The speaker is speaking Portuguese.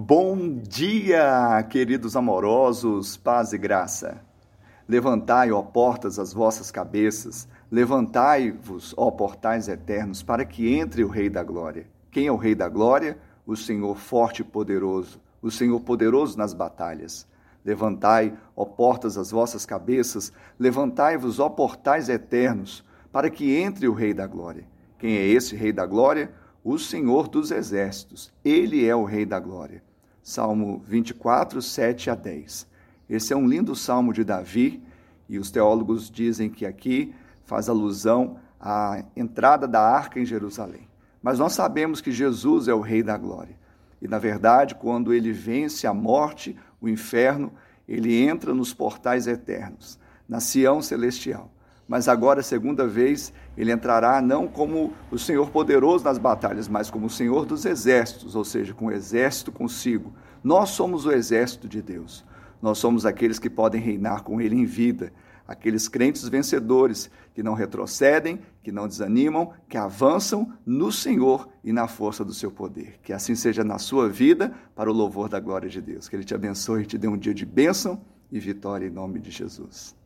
Bom dia, queridos amorosos, paz e graça. Levantai, ó portas, as vossas cabeças, levantai-vos, ó portais eternos, para que entre o Rei da Glória. Quem é o Rei da Glória? O Senhor forte e poderoso, o Senhor poderoso nas batalhas. Levantai, ó portas, as vossas cabeças, levantai-vos, ó portais eternos, para que entre o Rei da Glória. Quem é esse Rei da Glória? O Senhor dos Exércitos. Ele é o Rei da Glória. Salmo 24, 7 a 10. Esse é um lindo salmo de Davi e os teólogos dizem que aqui faz alusão à entrada da arca em Jerusalém. Mas nós sabemos que Jesus é o Rei da Glória. E, na verdade, quando ele vence a morte, o inferno, ele entra nos portais eternos, na Sião celestial mas agora, segunda vez, ele entrará não como o Senhor poderoso nas batalhas, mas como o Senhor dos exércitos, ou seja, com o exército consigo. Nós somos o exército de Deus. Nós somos aqueles que podem reinar com ele em vida, aqueles crentes vencedores que não retrocedem, que não desanimam, que avançam no Senhor e na força do seu poder. Que assim seja na sua vida, para o louvor da glória de Deus. Que ele te abençoe e te dê um dia de bênção e vitória em nome de Jesus.